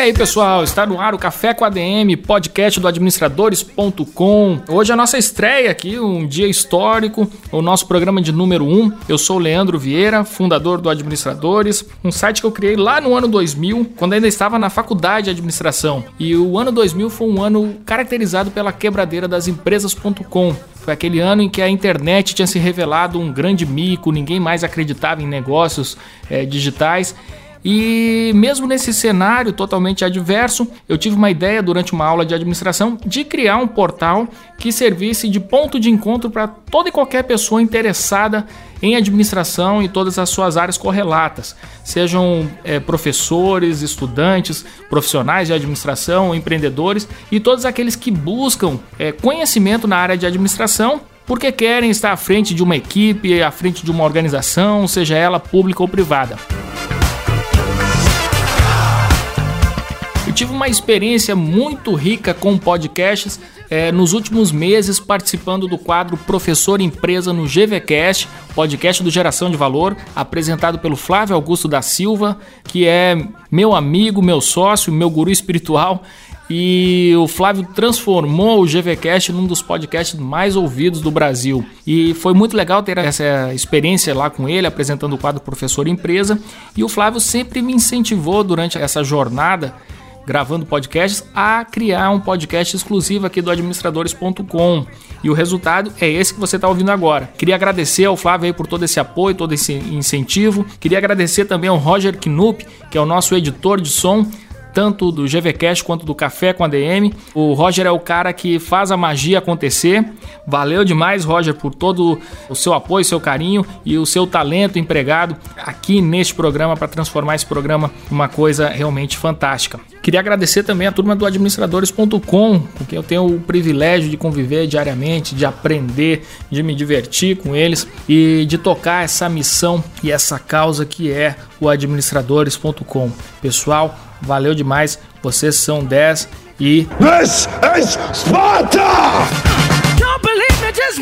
E aí, pessoal, está no ar o Café com ADM, podcast do administradores.com. Hoje é a nossa estreia aqui, um dia histórico, o nosso programa de número 1. Eu sou o Leandro Vieira, fundador do Administradores, um site que eu criei lá no ano 2000, quando ainda estava na faculdade de administração. E o ano 2000 foi um ano caracterizado pela quebradeira das empresas.com. Foi aquele ano em que a internet tinha se revelado um grande mico, ninguém mais acreditava em negócios é, digitais. E mesmo nesse cenário totalmente adverso, eu tive uma ideia durante uma aula de administração de criar um portal que servisse de ponto de encontro para toda e qualquer pessoa interessada em administração e todas as suas áreas correlatas, sejam é, professores, estudantes, profissionais de administração, empreendedores e todos aqueles que buscam é, conhecimento na área de administração porque querem estar à frente de uma equipe, à frente de uma organização, seja ela pública ou privada. Tive uma experiência muito rica com podcasts é, nos últimos meses, participando do quadro Professor Empresa no GVCast, podcast do Geração de Valor, apresentado pelo Flávio Augusto da Silva, que é meu amigo, meu sócio, meu guru espiritual. E o Flávio transformou o GVCast num dos podcasts mais ouvidos do Brasil. E foi muito legal ter essa experiência lá com ele, apresentando o quadro Professor Empresa. E o Flávio sempre me incentivou durante essa jornada gravando podcasts, a criar um podcast exclusivo aqui do administradores.com. E o resultado é esse que você está ouvindo agora. Queria agradecer ao Flávio aí por todo esse apoio, todo esse incentivo. Queria agradecer também ao Roger Knupp, que é o nosso editor de som tanto do GVCast quanto do Café com a DM. O Roger é o cara que faz a magia acontecer. Valeu demais, Roger, por todo o seu apoio, seu carinho e o seu talento empregado aqui neste programa para transformar esse programa em uma coisa realmente fantástica. Queria agradecer também a turma do administradores.com, com quem eu tenho o privilégio de conviver diariamente, de aprender, de me divertir com eles e de tocar essa missão e essa causa que é o administradores.com. Pessoal, Valeu demais, vocês são 10 e. This is Sparta! Don't believe me, just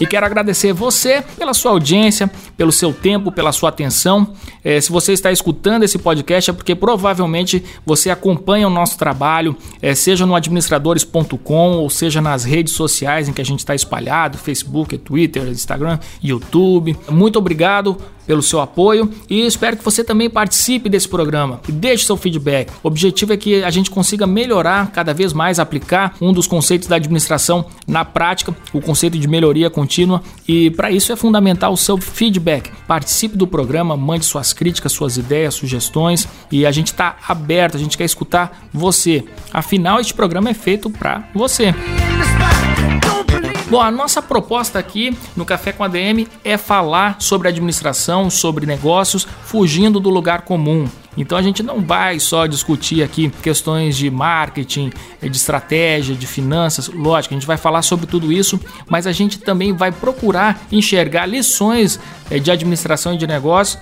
e quero agradecer você pela sua audiência, pelo seu tempo, pela sua atenção. É, se você está escutando esse podcast é porque provavelmente você acompanha o nosso trabalho, é, seja no administradores.com ou seja nas redes sociais em que a gente está espalhado, Facebook, Twitter, Instagram, YouTube. Muito obrigado pelo seu apoio e espero que você também participe desse programa e deixe seu feedback. O objetivo é que a gente consiga melhorar cada vez mais, aplicar um dos conceitos da administração na prática, o conceito de melhoria contínua e para isso é fundamental o seu feedback. Participe do programa, mande suas críticas, suas ideias, sugestões e a gente está aberto, a gente quer escutar você. Afinal, este programa é feito para você. Bom, a nossa proposta aqui no Café com a DM é falar sobre administração, sobre negócios, fugindo do lugar comum. Então a gente não vai só discutir aqui questões de marketing, de estratégia, de finanças, lógico, a gente vai falar sobre tudo isso, mas a gente também vai procurar enxergar lições eh, de administração e de negócio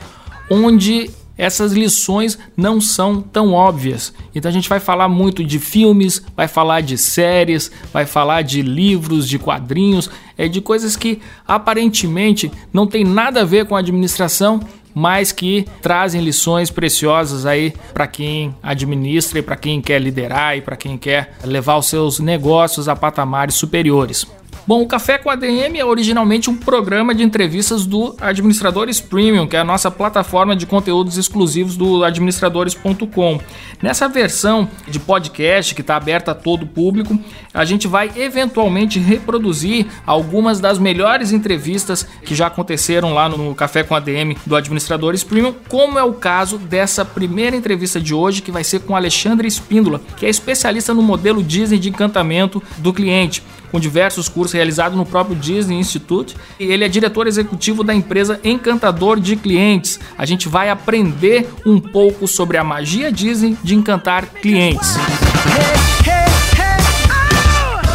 onde essas lições não são tão óbvias. Então a gente vai falar muito de filmes, vai falar de séries, vai falar de livros, de quadrinhos, é de coisas que aparentemente não tem nada a ver com a administração, mas que trazem lições preciosas aí para quem administra e para quem quer liderar e para quem quer levar os seus negócios a patamares superiores. Bom, o Café com ADM é originalmente um programa de entrevistas do Administradores Premium, que é a nossa plataforma de conteúdos exclusivos do administradores.com. Nessa versão de podcast que está aberta a todo o público, a gente vai eventualmente reproduzir algumas das melhores entrevistas que já aconteceram lá no Café com ADM do Administradores Premium, como é o caso dessa primeira entrevista de hoje, que vai ser com Alexandre Espíndola, que é especialista no modelo Disney de encantamento do cliente com diversos cursos realizados no próprio Disney Institute. E ele é diretor executivo da empresa Encantador de Clientes. A gente vai aprender um pouco sobre a magia Disney de encantar clientes.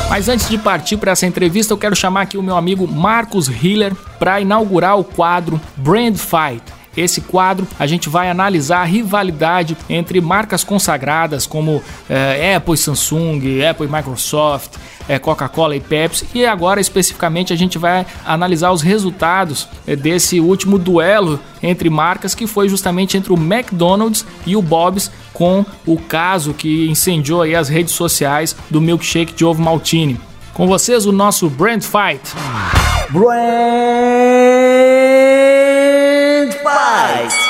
Mas antes de partir para essa entrevista, eu quero chamar aqui o meu amigo Marcos Hiller para inaugurar o quadro Brand Fight. Esse quadro a gente vai analisar a rivalidade entre marcas consagradas como é, Apple e Samsung, Apple e Microsoft, é, Coca-Cola e Pepsi. E agora, especificamente, a gente vai analisar os resultados é, desse último duelo entre marcas, que foi justamente entre o McDonald's e o Bob's, com o caso que incendiou aí as redes sociais do milkshake de ovo maltine. Com vocês, o nosso Brand Fight. Brand Fight.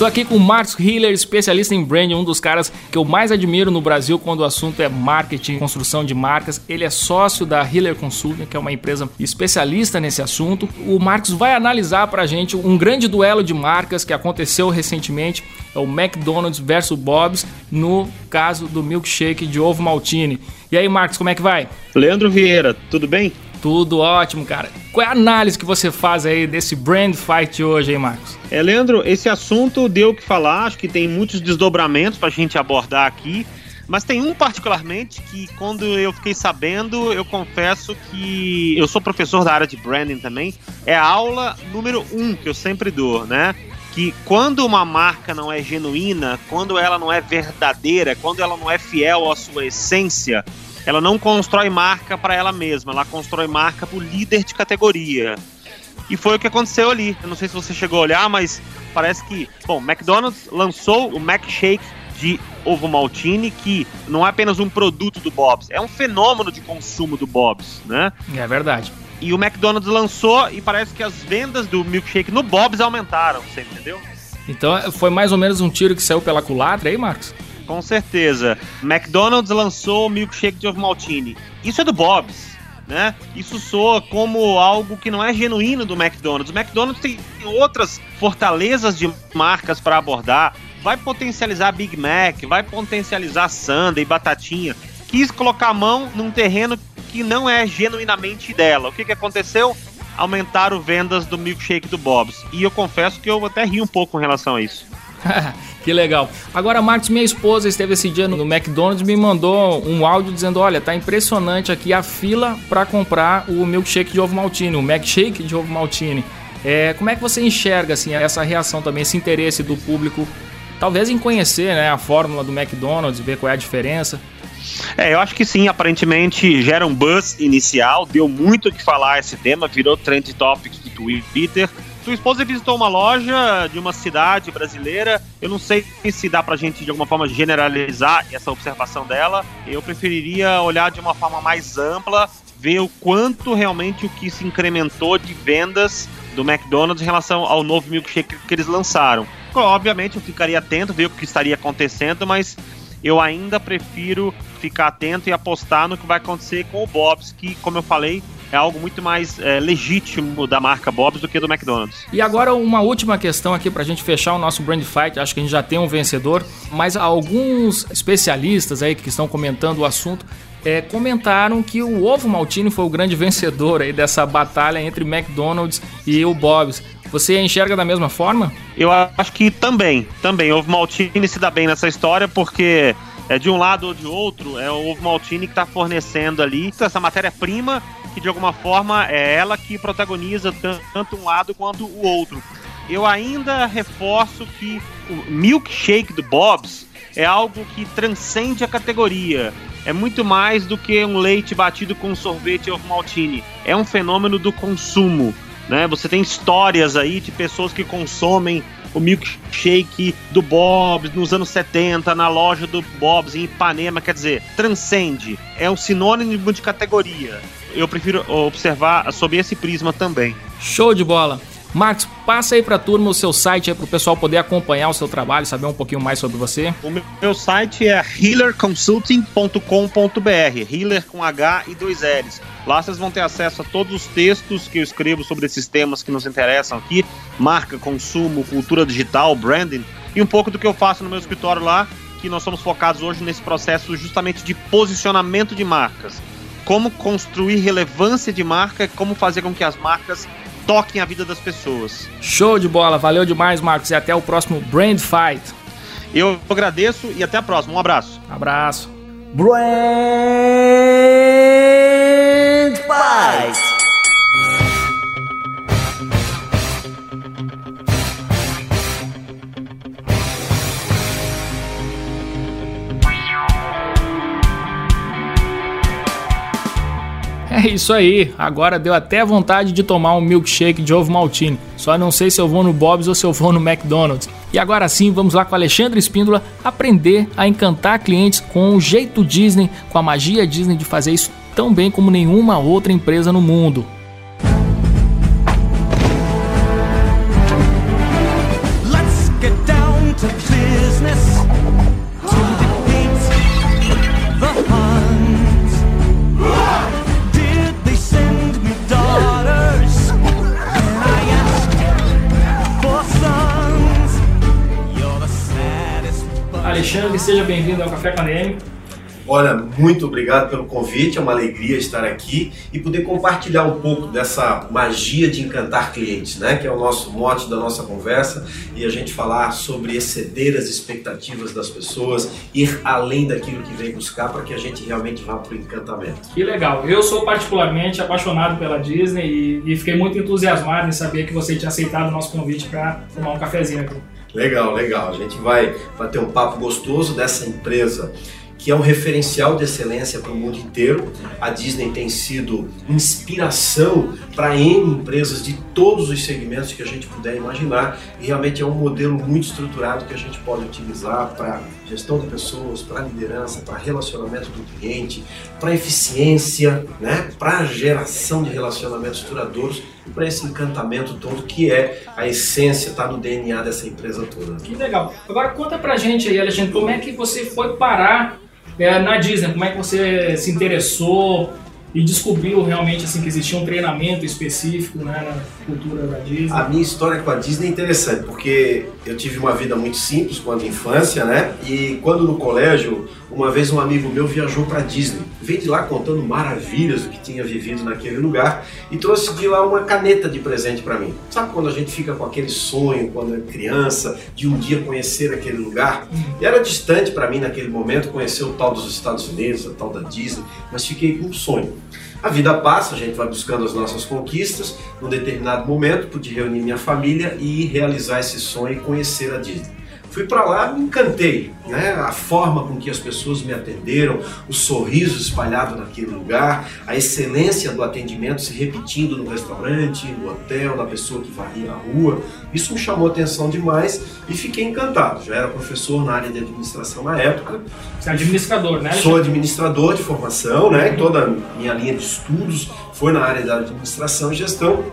Estou aqui com o Marcos Hiller, especialista em branding, um dos caras que eu mais admiro no Brasil quando o assunto é marketing, construção de marcas. Ele é sócio da Hiller Consulting, que é uma empresa especialista nesse assunto. O Marcos vai analisar para a gente um grande duelo de marcas que aconteceu recentemente, é o McDonald's versus Bob's, no caso do milkshake de ovo maltine. E aí, Marcos, como é que vai? Leandro Vieira, tudo bem? Tudo ótimo, cara. Qual é a análise que você faz aí desse brand fight hoje, hein, Marcos? É, Leandro, esse assunto deu o que falar, acho que tem muitos desdobramentos pra gente abordar aqui, mas tem um particularmente que quando eu fiquei sabendo, eu confesso que eu sou professor da área de branding também, é a aula número um que eu sempre dou, né? Que quando uma marca não é genuína, quando ela não é verdadeira, quando ela não é fiel à sua essência, ela não constrói marca para ela mesma, ela constrói marca para o líder de categoria. E foi o que aconteceu ali. Eu não sei se você chegou a olhar, mas parece que, bom, McDonald's lançou o McShake de ovo maltine, que não é apenas um produto do Bob's, é um fenômeno de consumo do Bob's, né? É verdade. E o McDonald's lançou e parece que as vendas do milkshake no Bob's aumentaram, você entendeu? Então foi mais ou menos um tiro que saiu pela culatra aí, Marcos? Com certeza. McDonald's lançou o milkshake de ovo maltine. Isso é do Bob's. Né? Isso soa como algo que não é genuíno do McDonald's. O McDonald's tem outras fortalezas de marcas para abordar. Vai potencializar Big Mac, vai potencializar Sunday, Batatinha. Quis colocar a mão num terreno que não é genuinamente dela. O que, que aconteceu? Aumentaram vendas do milkshake do Bob's. E eu confesso que eu até ri um pouco com relação a isso. que legal. Agora, Marcos, minha esposa esteve esse dia no McDonald's me mandou um áudio dizendo: Olha, tá impressionante aqui a fila para comprar o milkshake de ovo maltine, o McShake de ovo maltine. É, como é que você enxerga assim, essa reação também, esse interesse do público, talvez em conhecer né, a fórmula do McDonald's, ver qual é a diferença? É, eu acho que sim, aparentemente gera um buzz inicial, deu muito o que falar esse tema, virou trend topics do Twitter. Sua esposa visitou uma loja de uma cidade brasileira. Eu não sei se dá pra gente de alguma forma generalizar essa observação dela. Eu preferiria olhar de uma forma mais ampla, ver o quanto realmente o que se incrementou de vendas do McDonald's em relação ao novo milkshake que eles lançaram. Obviamente eu ficaria atento, ver o que estaria acontecendo, mas eu ainda prefiro ficar atento e apostar no que vai acontecer com o Bob's, que, como eu falei, é algo muito mais é, legítimo da marca Bob's do que do McDonald's. E agora uma última questão aqui para a gente fechar o nosso brand fight. Acho que a gente já tem um vencedor, mas alguns especialistas aí que estão comentando o assunto é, comentaram que o ovo maltine foi o grande vencedor aí dessa batalha entre McDonald's e o Bob's. Você enxerga da mesma forma? Eu acho que também, também. O ovo maltine se dá bem nessa história porque é de um lado ou de outro é o ovo maltine que está fornecendo ali essa matéria-prima que de alguma forma é ela que protagoniza tanto um lado quanto o outro. Eu ainda reforço que o milkshake do Bob's é algo que transcende a categoria. é muito mais do que um leite batido com sorvete ou maltine. É um fenômeno do consumo. Né? Você tem histórias aí de pessoas que consomem o milkshake do Bob's nos anos 70, na loja do Bob's em Ipanema, quer dizer, transcende. É um sinônimo de categoria. Eu prefiro observar sob esse prisma também. Show de bola! Marcos, passa aí para a turma o seu site para o pessoal poder acompanhar o seu trabalho, saber um pouquinho mais sobre você. O meu site é healerconsulting.com.br, healer com H e dois L's. Lá vocês vão ter acesso a todos os textos que eu escrevo sobre esses temas que nos interessam aqui, marca, consumo, cultura digital, branding, e um pouco do que eu faço no meu escritório lá, que nós somos focados hoje nesse processo justamente de posicionamento de marcas. Como construir relevância de marca, como fazer com que as marcas toquem a vida das pessoas. Show de bola, valeu demais, Marcos, e até o próximo Brand Fight. Eu agradeço e até a próxima. Um abraço. Abraço. Brand Fight. É isso aí, agora deu até vontade de tomar um milkshake de ovo maltine. Só não sei se eu vou no Bob's ou se eu vou no McDonald's. E agora sim, vamos lá com Alexandre Espíndola aprender a encantar clientes com o jeito Disney, com a magia Disney de fazer isso tão bem como nenhuma outra empresa no mundo. Alexandre, seja bem-vindo ao Café com a. Olha, muito obrigado pelo convite, é uma alegria estar aqui e poder compartilhar um pouco dessa magia de encantar clientes, né? Que é o nosso mote da nossa conversa e a gente falar sobre exceder as expectativas das pessoas, ir além daquilo que vem buscar para que a gente realmente vá para o encantamento. Que legal! Eu sou particularmente apaixonado pela Disney e, e fiquei muito entusiasmado em saber que você tinha aceitado o nosso convite para tomar um cafezinho aqui. Legal, legal. A gente vai bater um papo gostoso dessa empresa que é um referencial de excelência para o mundo inteiro. A Disney tem sido inspiração para N empresas de todos os segmentos que a gente puder imaginar e realmente é um modelo muito estruturado que a gente pode utilizar para gestão de pessoas, para liderança, para relacionamento do cliente, para eficiência, né? para geração de relacionamentos duradouros para esse encantamento todo que é a essência, está no DNA dessa empresa toda. Que legal. Agora conta pra gente aí, Alexandre, como é que você foi parar é, na Disney, como é que você se interessou e descobriu realmente assim que existia um treinamento específico né, na cultura da Disney? A minha história com a Disney é interessante, porque eu tive uma vida muito simples quando infância, né? E quando no colégio, uma vez um amigo meu viajou para Disney, veio de lá contando maravilhas do que tinha vivido naquele lugar e trouxe de lá uma caneta de presente para mim. Sabe quando a gente fica com aquele sonho quando é criança de um dia conhecer aquele lugar? E era distante para mim naquele momento conhecer o tal dos Estados Unidos, o tal da Disney, mas fiquei com um sonho. A vida passa, a gente vai buscando as nossas conquistas. Num determinado momento, pude reunir minha família e realizar esse sonho e conhecer a Disney. Fui para lá, me encantei, né? A forma com que as pessoas me atenderam, o sorriso espalhado naquele lugar, a excelência do atendimento se repetindo no restaurante, no hotel, na pessoa que varria a rua. Isso me chamou atenção demais e fiquei encantado. Já era professor na área de administração na época. Você é administrador, né? Sou administrador de formação, né? Toda a minha linha de estudos foi na área da administração e gestão.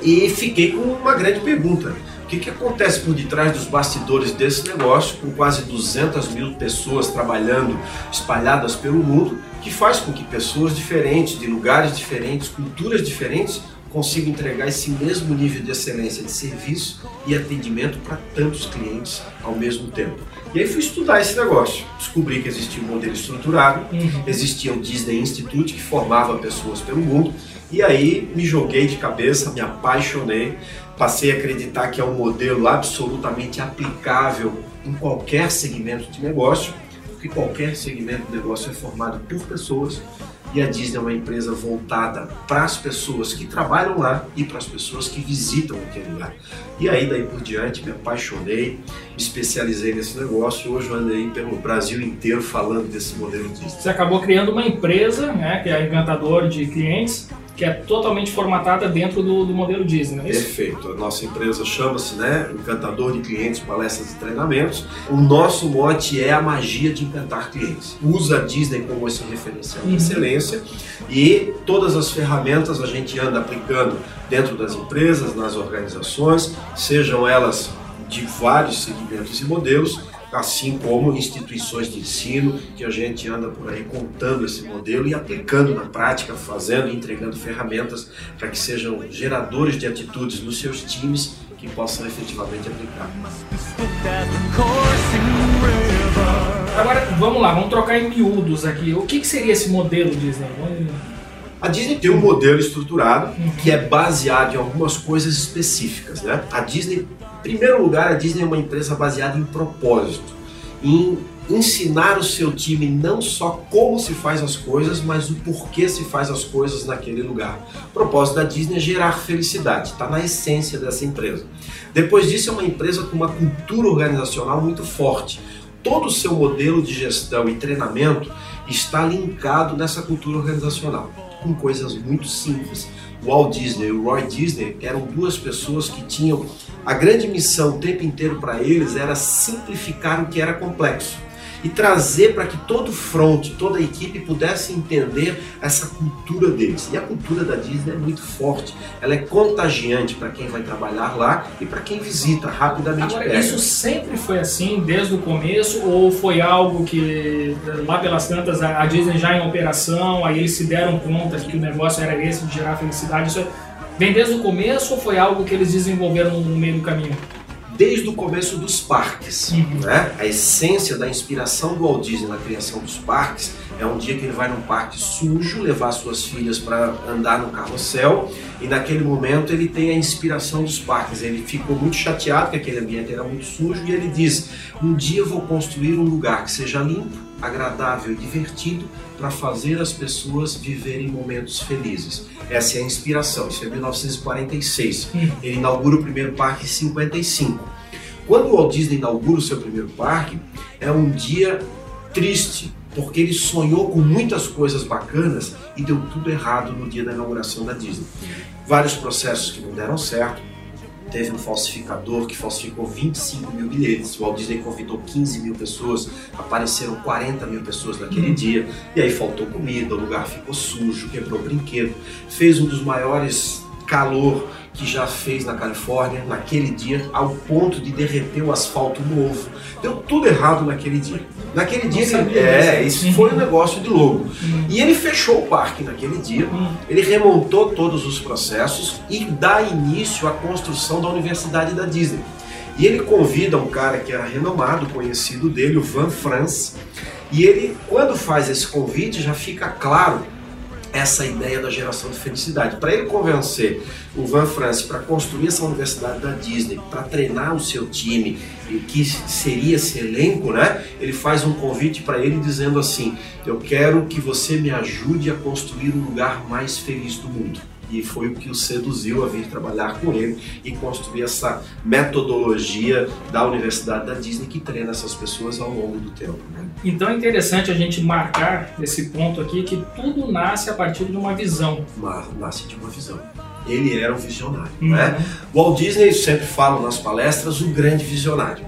E fiquei com uma grande pergunta o que, que acontece por detrás dos bastidores desse negócio, com quase 200 mil pessoas trabalhando espalhadas pelo mundo, que faz com que pessoas diferentes, de lugares diferentes, culturas diferentes, consigam entregar esse mesmo nível de excelência de serviço e atendimento para tantos clientes ao mesmo tempo. E aí fui estudar esse negócio. Descobri que existia um modelo estruturado, uhum. existia o Disney Institute que formava pessoas pelo mundo, e aí me joguei de cabeça, me apaixonei passei a acreditar que é um modelo absolutamente aplicável em qualquer segmento de negócio, porque qualquer segmento de negócio é formado por pessoas E a Disney é uma empresa voltada para as pessoas que trabalham lá e para as pessoas que visitam aquele lugar. E aí daí por diante me apaixonei, me especializei nesse negócio e hoje eu andei pelo Brasil inteiro falando desse modelo Disney. Você acabou criando uma empresa, né, que é a Encantador de Clientes, que é totalmente formatada dentro do, do modelo Disney, não é isso? Perfeito. A nossa empresa chama-se né, Encantador de Clientes, Palestras e Treinamentos. O nosso mote é a magia de encantar clientes. Usa a Disney como esse referencial de Uhum. excelência e todas as ferramentas a gente anda aplicando dentro das empresas, nas organizações, sejam elas de vários segmentos e modelos, assim como instituições de ensino, que a gente anda por aí contando esse modelo e aplicando na prática, fazendo e entregando ferramentas para que sejam geradores de atitudes nos seus times que possam efetivamente aplicar. Agora, vamos lá, vamos trocar em miúdos aqui. O que, que seria esse modelo Disney? A Disney tem um modelo estruturado que é baseado em algumas coisas específicas, né? A Disney, primeiro lugar, a Disney é uma empresa baseada em propósito, em ensinar o seu time não só como se faz as coisas, mas o porquê se faz as coisas naquele lugar. O propósito da Disney é gerar felicidade, está na essência dessa empresa. Depois disso, é uma empresa com uma cultura organizacional muito forte. Todo o seu modelo de gestão e treinamento está linkado nessa cultura organizacional, com coisas muito simples. Walt Disney e o Roy Disney eram duas pessoas que tinham a grande missão o tempo inteiro para eles era simplificar o que era complexo e trazer para que todo front, toda a equipe pudesse entender essa cultura deles. E a cultura da Disney é muito forte, ela é contagiante para quem vai trabalhar lá e para quem visita, rapidamente Agora, pega. isso sempre foi assim desde o começo ou foi algo que lá pelas tantas a a Disney já em operação, aí eles se deram conta que o negócio era esse de gerar felicidade? Isso é- vem desde o começo ou foi algo que eles desenvolveram no meio do caminho? Desde o começo dos parques. Uhum. Né? A essência da inspiração do Walt Disney na criação dos parques é um dia que ele vai num parque sujo levar suas filhas para andar no carrossel e naquele momento ele tem a inspiração dos parques. Ele ficou muito chateado que aquele ambiente era muito sujo e ele diz: Um dia vou construir um lugar que seja limpo, agradável e divertido para fazer as pessoas viverem momentos felizes. Essa é a inspiração. Isso é 1946. Hum. Ele inaugura o primeiro parque em 55. Quando o Walt Disney inaugura o seu primeiro parque, é um dia triste, porque ele sonhou com muitas coisas bacanas e deu tudo errado no dia da inauguração da Disney. Vários processos que não deram certo. Teve um falsificador que falsificou 25 mil bilhetes. O Walt Disney convidou 15 mil pessoas, apareceram 40 mil pessoas naquele dia. E aí faltou comida, o lugar ficou sujo, quebrou brinquedo. Fez um dos maiores calor que já fez na Califórnia naquele dia, ao ponto de derreter o asfalto novo. Deu tudo errado naquele dia. Naquele dia, ele, é, isso foi um negócio de louco. E ele fechou o parque naquele dia, Hum. ele remontou todos os processos e dá início à construção da Universidade da Disney. E ele convida um cara que era renomado, conhecido dele, o Van France, e ele, quando faz esse convite, já fica claro essa ideia da geração de felicidade. Para ele convencer o Van France para construir essa universidade da Disney, para treinar o seu time, que seria esse elenco, né? Ele faz um convite para ele dizendo assim: "Eu quero que você me ajude a construir o lugar mais feliz do mundo". E foi o que o seduziu a vir trabalhar com ele e construir essa metodologia da Universidade da Disney que treina essas pessoas ao longo do tempo. Né? Então é interessante a gente marcar esse ponto aqui que tudo nasce a partir de uma visão. Mas nasce de uma visão. Ele era um visionário, Uhum. né? Walt Disney sempre fala nas palestras o grande visionário.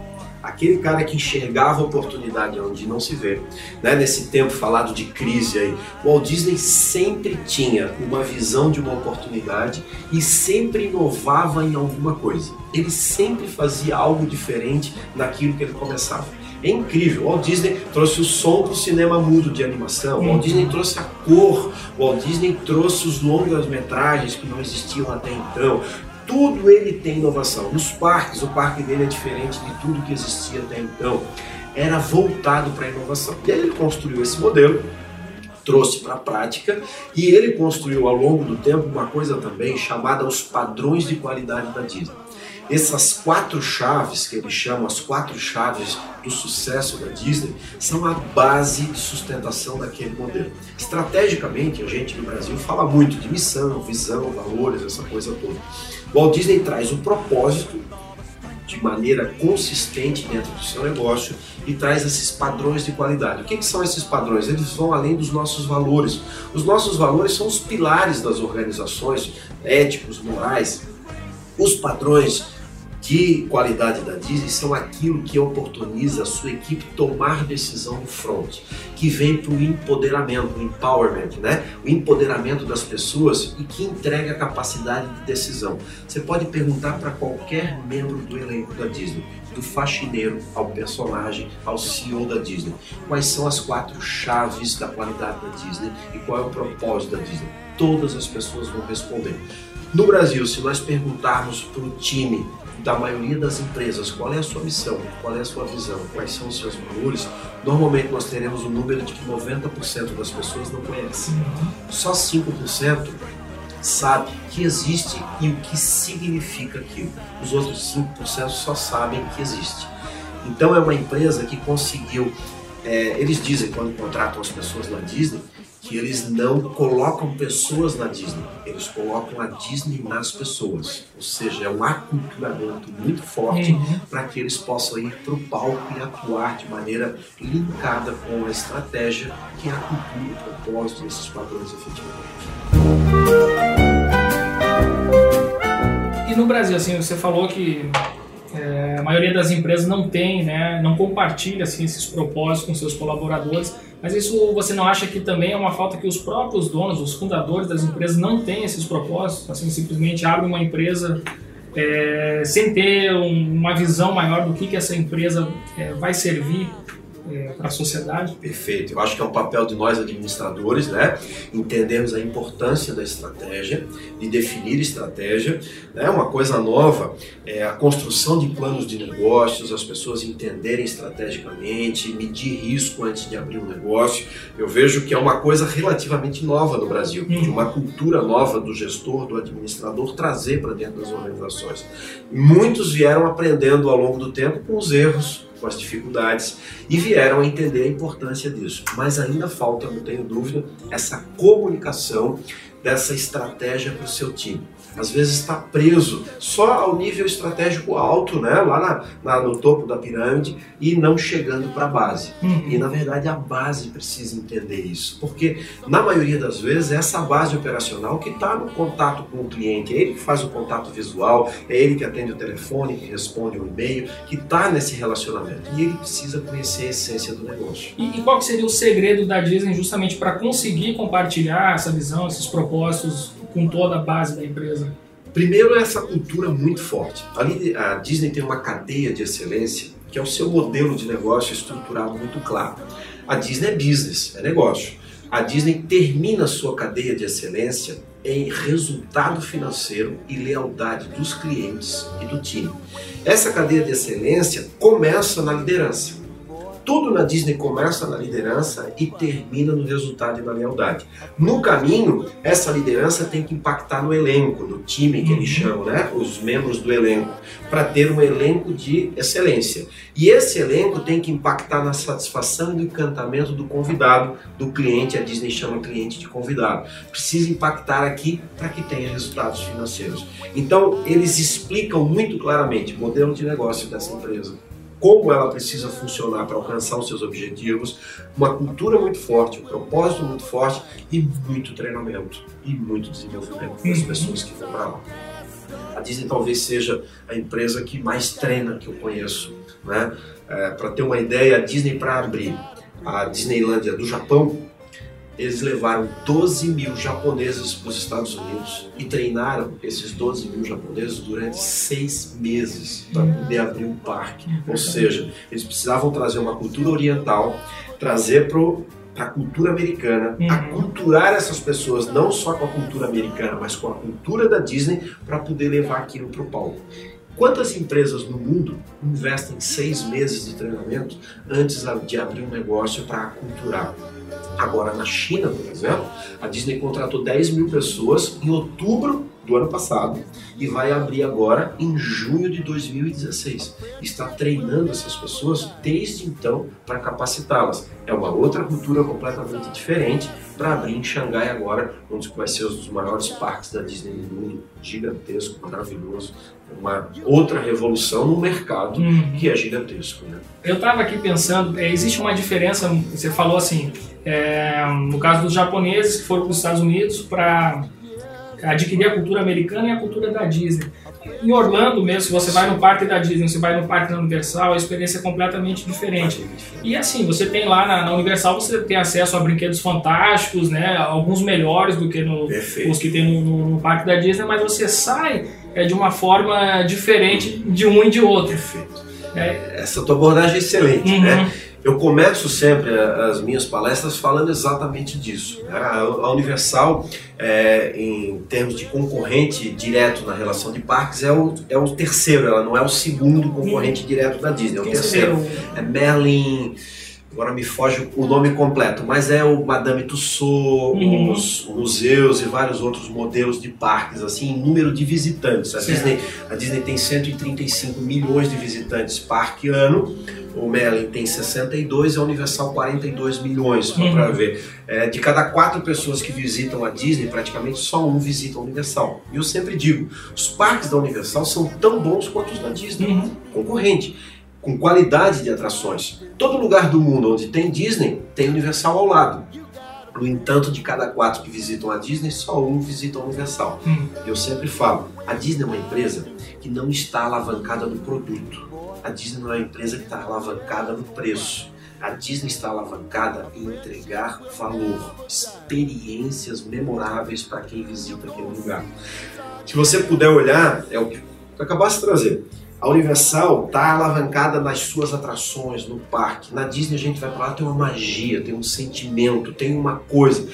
Aquele cara que enxergava oportunidade onde não se vê. Né? Nesse tempo falado de crise aí, Walt Disney sempre tinha uma visão de uma oportunidade e sempre inovava em alguma coisa. Ele sempre fazia algo diferente naquilo que ele começava. É incrível. O Walt Disney trouxe o som para o cinema mudo de animação. O Walt Disney trouxe a cor. O Walt Disney trouxe os longas-metragens que não existiam até então. Tudo ele tem inovação. Nos parques, o parque dele é diferente de tudo que existia até então. Era voltado para a inovação. E aí ele construiu esse modelo, trouxe para a prática e ele construiu ao longo do tempo uma coisa também chamada os padrões de qualidade da Disney. Essas quatro chaves que ele chama, as quatro chaves do sucesso da Disney são a base de sustentação daquele modelo. Estrategicamente, a gente no Brasil fala muito de missão, visão, valores, essa coisa toda. Walt Disney traz o propósito de maneira consistente dentro do seu negócio e traz esses padrões de qualidade. O que, que, são esses padrões? Eles vão além dos nossos valores. Os nossos valores são os pilares das organizações, éticos, morais. Os padrões de qualidade da Disney são aquilo que oportuniza a sua equipe tomar decisão no front, que vem para o empoderamento, o empowerment, né? o empoderamento das pessoas e que entrega a capacidade de decisão. Você pode perguntar para qualquer membro do elenco da Disney, do faxineiro ao personagem, ao CEO da Disney, quais são as quatro chaves da qualidade da Disney e qual é o propósito da Disney. Todas as pessoas vão responder. No Brasil, se nós perguntarmos para o time da maioria das empresas qual é a sua missão, qual é a sua visão, quais são os seus valores, normalmente nós teremos um número de que 90% das pessoas não conhecem. Só 5% sabe que existe e o que significa aquilo. Os outros 5% só sabem que existe. Então é uma empresa que conseguiu, é, eles dizem quando contratam as pessoas na Disney, que eles não colocam pessoas na Disney, eles colocam a Disney nas pessoas. Ou seja, é um aculturamento muito forte uhum. para que eles possam ir para o palco e atuar de maneira linkada com a estratégia que é a cultura, o propósito e esses padrões efetivamente. E no Brasil, assim, você falou que é, a maioria das empresas não tem, né, não compartilha assim, esses propósitos com seus colaboradores. Mas isso você não acha que também é uma falta que os próprios donos, os fundadores das empresas não têm esses propósitos? Assim, simplesmente abrem uma empresa é, sem ter um, uma visão maior do que, que essa empresa é, vai servir é, para a sociedade. Perfeito. Eu acho que é um papel de nós administradores, né? Entendermos a importância da estratégia, de definir estratégia. Né? Uma coisa nova é a construção de planos de negócios, as pessoas entenderem estrategicamente, medir risco antes de abrir um negócio. Eu vejo que é uma coisa relativamente nova no Brasil, hum. de uma cultura nova do gestor, do administrador trazer para dentro das organizações. Muitos vieram aprendendo ao longo do tempo com os erros, com as dificuldades e vieram a entender a importância disso. Mas ainda falta, não tenho dúvida, essa comunicação dessa estratégia para o seu time às vezes está preso só ao nível estratégico alto, né? lá na, na no topo da pirâmide e não chegando para a base. Uhum. E na verdade a base precisa entender isso, porque na maioria das vezes é essa base operacional que está no contato com o cliente, é ele que faz o contato visual, é ele que atende o telefone, que responde o e-mail, que está nesse relacionamento e ele precisa conhecer a essência do negócio. E, e qual seria o segredo da Disney justamente para conseguir compartilhar essa visão, esses propósitos com toda a base da empresa? Primeiro, essa cultura muito forte. Ali, a Disney tem uma cadeia de excelência que é o seu modelo de negócio estruturado muito claro. A Disney é business, é negócio. A Disney termina a sua cadeia de excelência em resultado financeiro e lealdade dos clientes e do time. Essa cadeia de excelência começa na liderança. Tudo na Disney começa na liderança e termina no resultado e na lealdade. No caminho, essa liderança tem que impactar no elenco, no time que eles uhum. chamam, né? Os membros do elenco, para ter um elenco de excelência. E esse elenco tem que impactar na satisfação e no encantamento do convidado, do cliente, a Disney chama cliente de convidado. Precisa impactar aqui para que tenha resultados financeiros. Então, eles explicam muito claramente o modelo de negócio dessa empresa como ela precisa funcionar para alcançar os seus objetivos, uma cultura muito forte, um propósito muito forte e muito treinamento e muito desenvolvimento das uhum. pessoas que vão para lá. A Disney talvez seja a empresa que mais treina que eu conheço. Né? É, para ter uma ideia, a Disney para abrir a Disneylândia do Japão eles levaram 12 mil japoneses para os Estados Unidos e treinaram esses 12 mil japoneses durante seis meses para poder abrir um parque. Ou seja, eles precisavam trazer uma cultura oriental, trazer para a cultura americana, uhum. aculturar essas pessoas não só com a cultura americana, mas com a cultura da Disney para poder levar aquilo para o palco. Quantas empresas no mundo investem seis meses de treinamento antes de abrir um negócio para aculturar? Agora, na China, por exemplo, a Disney contratou 10 mil pessoas em outubro do ano passado e vai abrir agora em junho de 2016. Está treinando essas pessoas desde então para capacitá-las. É uma outra cultura completamente diferente para abrir em Xangai agora, onde vai ser um dos maiores parques da Disney do mundo, gigantesco, maravilhoso, uma outra revolução no mercado Uhum. que é gigantesco. Né? Eu estava aqui pensando, é, existe uma diferença, você falou assim, é, no caso dos japoneses que foram para os Estados Unidos para adquirir a cultura americana e a cultura da Disney. Em Orlando mesmo, se você vai no parque da Disney, você vai no parque da Universal, a experiência é completamente diferente. E assim, você tem lá na, na Universal, você tem acesso a brinquedos fantásticos, né? Alguns melhores do que no, os que tem no, no- no parque da Disney, mas você sai é, de uma forma diferente de um e de outro. Perfeito. É, Essa tua abordagem é excelente, Uhum. né? Eu começo sempre as minhas palestras falando exatamente disso. né? A Universal, é, em termos de concorrente direto na relação de parques, é o, é o terceiro, ela não é o segundo concorrente direto da Disney, é o terceiro. É Merlin. Agora me foge o nome completo, mas é o Madame Tussauds, Uhum. os museus e vários outros modelos de parques, assim, em número de visitantes. A. Disney, a Disney tem 135 milhões de visitantes parque ano, o Merlin tem 62 e a Universal 42 milhões, só Uhum. para ver. É, de cada quatro pessoas que visitam a Disney, praticamente só um visita a Universal. E eu sempre digo, os parques da Universal são tão bons quanto os da Disney Uhum. concorrente, com qualidade de atrações. Todo lugar do mundo onde tem Disney tem Universal ao lado. No entanto, de cada quatro que visitam a Disney, só um visita a Universal. Hum. Eu sempre falo, a Disney é uma empresa que não está alavancada no produto. A Disney não é uma empresa que está alavancada no preço. A Disney está alavancada em entregar valor, experiências memoráveis para quem visita aquele lugar. Se você puder olhar, é o que eu acabaste de trazer. A Universal está alavancada nas suas atrações, no parque. Na Disney a gente vai para lá, tem uma magia, tem um sentimento, tem uma coisa.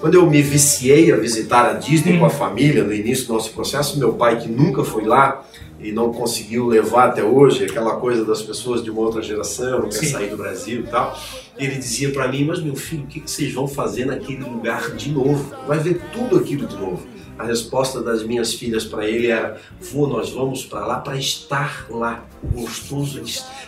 Quando eu me viciei a visitar a Disney Hum. com a família no início do nosso processo, meu pai, que nunca foi lá e não conseguiu levar até hoje, aquela coisa das pessoas de uma outra geração, não quer sair do Brasil e tal, ele dizia para mim: Mas meu filho, o que que vocês vão fazer naquele lugar de novo? Vai ver tudo aquilo de novo. A resposta das minhas filhas para ele era: Vô, nós vamos para lá para estar lá. Gostoso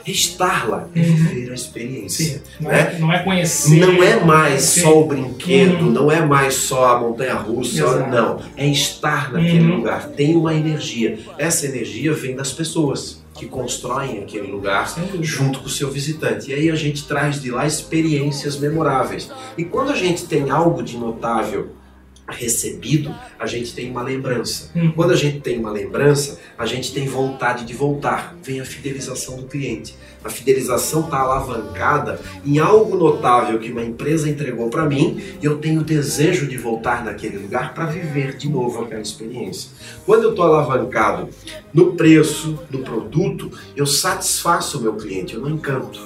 é estar lá, é Uhum. viver a experiência. Não é, não é conhecer. Não é mais só o brinquedo, Uhum. não é mais só a montanha russa, não. É estar naquele Uhum. lugar. Tem uma energia. Essa energia vem das pessoas que constroem aquele lugar junto com o seu visitante. E aí a gente traz de lá experiências memoráveis. E quando a gente tem algo de notável recebido, a gente tem uma lembrança. Uhum. Quando a gente tem uma lembrança, a gente tem vontade de voltar. Vem a fidelização do cliente. A fidelização está alavancada em algo notável que uma empresa entregou para mim e eu tenho desejo de voltar naquele lugar para viver de novo aquela experiência. Quando eu estou alavancado no preço, no produto, eu satisfaço o meu cliente, eu não encanto.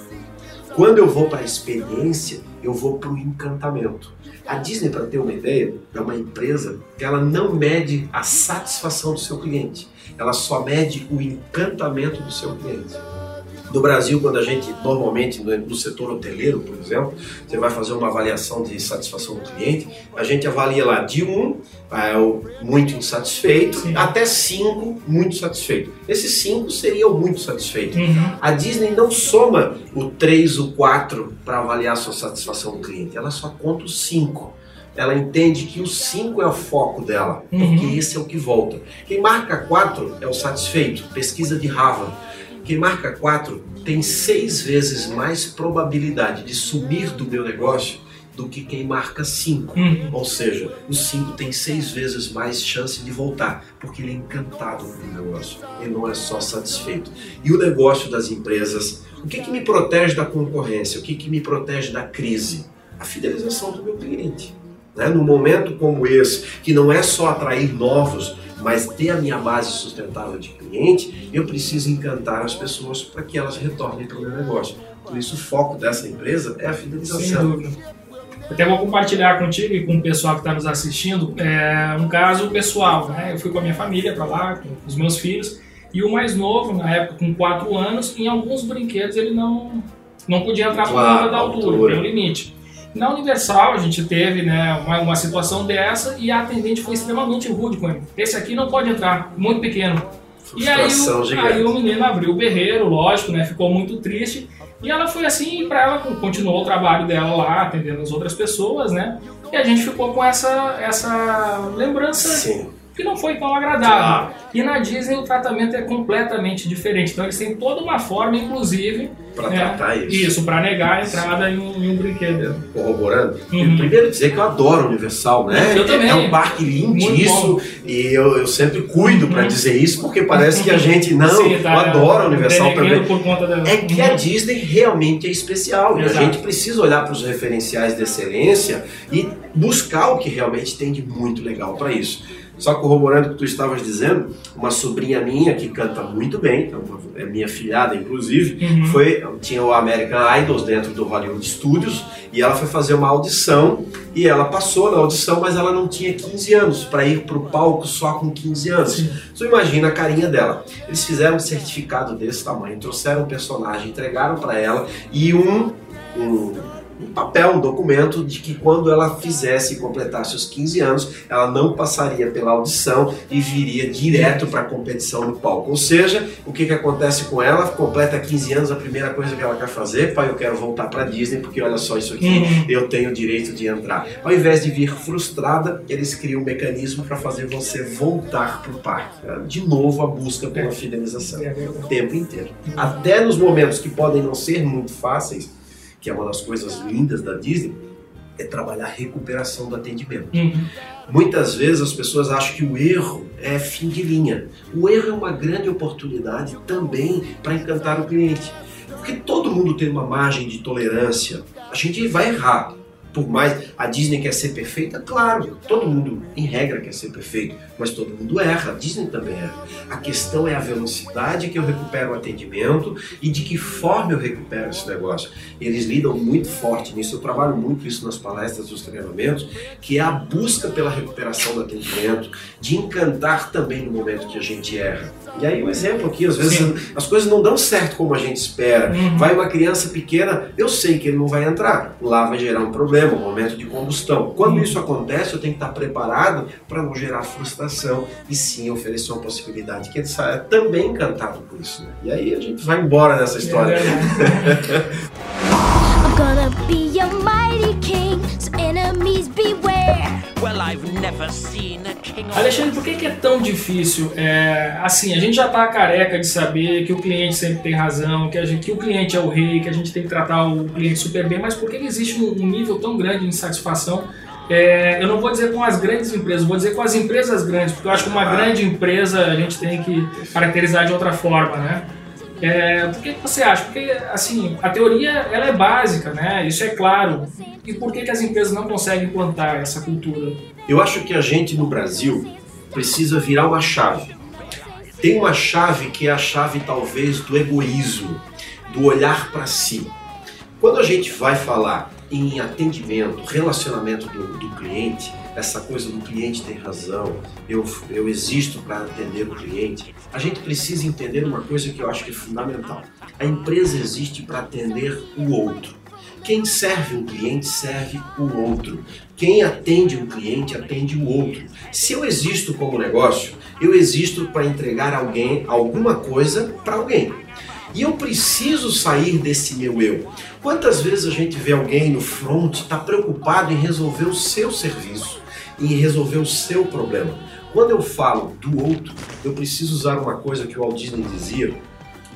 Quando eu vou para a experiência, eu vou para o encantamento. A Disney, para ter uma ideia, é uma empresa que ela não mede a satisfação do seu cliente, ela só mede o encantamento do seu cliente. No Brasil, quando a gente, normalmente, no setor hoteleiro, por exemplo, você vai fazer uma avaliação de satisfação do cliente, a gente avalia lá de 1, é, o muito insatisfeito, Sim. até 5, muito satisfeito. Esse 5 seria o muito satisfeito. Uhum. A Disney não soma o 3, o 4 para avaliar a sua satisfação do cliente, ela só conta o 5. Ela entende que o 5 é o foco dela, Uhum. porque esse é o que volta. Quem marca 4 é o satisfeito, pesquisa de Harvard. Quem marca 4 tem seis vezes mais probabilidade de sumir do meu negócio do que quem marca 5. Uhum. Ou seja, o 5 tem seis vezes mais chance de voltar, porque ele é encantado com o negócio, ele não é só satisfeito. E o negócio das empresas, o que, que me protege da concorrência? O que, que me protege da crise? A fidelização do meu cliente. Né? Num momento como esse, que não é só atrair novos, mas ter a minha base sustentável de cliente, eu preciso encantar as pessoas para que elas retornem para o meu negócio. Por isso, o foco dessa empresa é a fidelização. Até vou compartilhar contigo e com o pessoal que está nos assistindo é, um caso pessoal. Né? Eu fui com a minha família para lá, com os meus filhos, e o mais novo, na época com 4 anos, em alguns brinquedos ele não, não podia entrar por Claro, conta da altura, altura. tem um limite. Na Universal a gente teve né, uma, uma situação dessa e a atendente foi extremamente rude com ele. Esse aqui não pode entrar, muito pequeno. E aí o, aí o menino abriu o berreiro, lógico, né? Ficou muito triste. E ela foi assim, para ela continuou o trabalho dela lá, atendendo as outras pessoas, né? E a gente ficou com essa, essa lembrança Sim. Que não foi tão agradável. E na Disney o tratamento é completamente diferente. Então eles têm toda uma forma, inclusive, Pra né, tratar isso. isso, para negar a entrada em um, em um brinquedo. corroborando. Uhum. Primeiro dizer que eu adoro Universal, né? Eu também. É um parque lindíssimo e eu, eu sempre cuido para Uhum. dizer isso porque parece que a gente não, Sim, eu tá, adoro a Universal também. dela. É que a Disney realmente é especial e a Exato. gente precisa olhar para os referenciais de excelência e buscar o que realmente tem de muito legal para isso. Só corroborando o que tu estavas dizendo, uma sobrinha minha que canta muito bem, então, é minha filhada inclusive, Uhum. foi tinha o American Idols dentro do Hollywood Studios e ela foi fazer uma audição e ela passou na audição, mas ela não tinha 15 anos para ir pro palco só com 15 anos. Sim. Você imagina a carinha dela. Eles fizeram um certificado desse tamanho, trouxeram um personagem, entregaram para ela e um, um papel, um documento de que quando ela fizesse e completasse os 15 anos, ela não passaria pela audição e viria direto para a competição no palco. Ou seja, o que, que acontece com ela? Completa 15 anos, a primeira coisa que ela quer fazer, pai, eu quero voltar para Disney porque olha só isso aqui, Uhum. eu tenho o direito de entrar. Ao invés de vir frustrada, eles criam um mecanismo para fazer você voltar para o parque. De novo, a busca pela fidelização. É. O tempo inteiro. Até nos momentos que podem não ser muito fáceis, que é uma das coisas lindas da Disney, é trabalhar a recuperação do atendimento. Uhum. Muitas vezes as pessoas acham que o erro é fim de linha. O erro é uma grande oportunidade também para encantar o cliente. Porque todo mundo tem uma margem de tolerância. A gente vai errar. Por mais a Disney quer ser perfeita, claro, todo mundo em regra quer ser perfeito, mas todo mundo erra, a Disney também erra. A questão é a velocidade que eu recupero o atendimento e de que forma eu recupero esse negócio. Eles lidam muito forte nisso, eu trabalho muito isso nas palestras, nos treinamentos, que é a busca pela recuperação do atendimento, de encantar também no momento que a gente erra. E aí, um exemplo aqui, às vezes Sim. as coisas não dão certo como a gente espera. Uhum. Vai uma criança pequena, eu sei que ele não vai entrar. Lá vai gerar um problema, um momento de combustão. Quando Uhum. isso acontece, eu tenho que estar preparado para não gerar frustração e sim oferecer uma possibilidade que ele saia também encantado por isso. né? E aí a gente vai embora nessa história. É verdade. I'm gonna be a mighty king, so enemies beware. Well, I've never seen a king of Alexandre, por que, que é tão difícil? É, assim, a gente já tá careca de saber que o cliente sempre tem razão, que, a gente, que o cliente é o rei, que a gente tem que tratar o cliente super bem, mas por que que existe um, um nível tão grande de insatisfação? É, eu não vou dizer com as grandes empresas, vou dizer com as empresas grandes, porque eu acho que uma grande empresa a gente tem que caracterizar de outra forma, né? É, por que você acha? Porque, assim, a teoria ela é básica, né? Isso é claro. E por que, que as empresas não conseguem implantar essa cultura? Eu acho que a gente no Brasil precisa virar uma chave. Tem uma chave que é a chave talvez do egoísmo, do olhar para si. Quando a gente vai falar em atendimento, relacionamento do, do cliente, essa coisa do cliente tem razão, eu, eu existo para atender o cliente, a gente precisa entender uma coisa que eu acho que é fundamental. A empresa existe para atender o outro. Quem serve um cliente serve o outro. Quem atende um cliente atende o outro. Se eu existo como negócio, eu existo para entregar alguém alguma coisa para alguém. E eu preciso sair desse meu eu. Quantas vezes a gente vê alguém no front está preocupado em resolver o seu serviço, em resolver o seu problema? Quando eu falo do outro, eu preciso usar uma coisa que o Walt Disney dizia,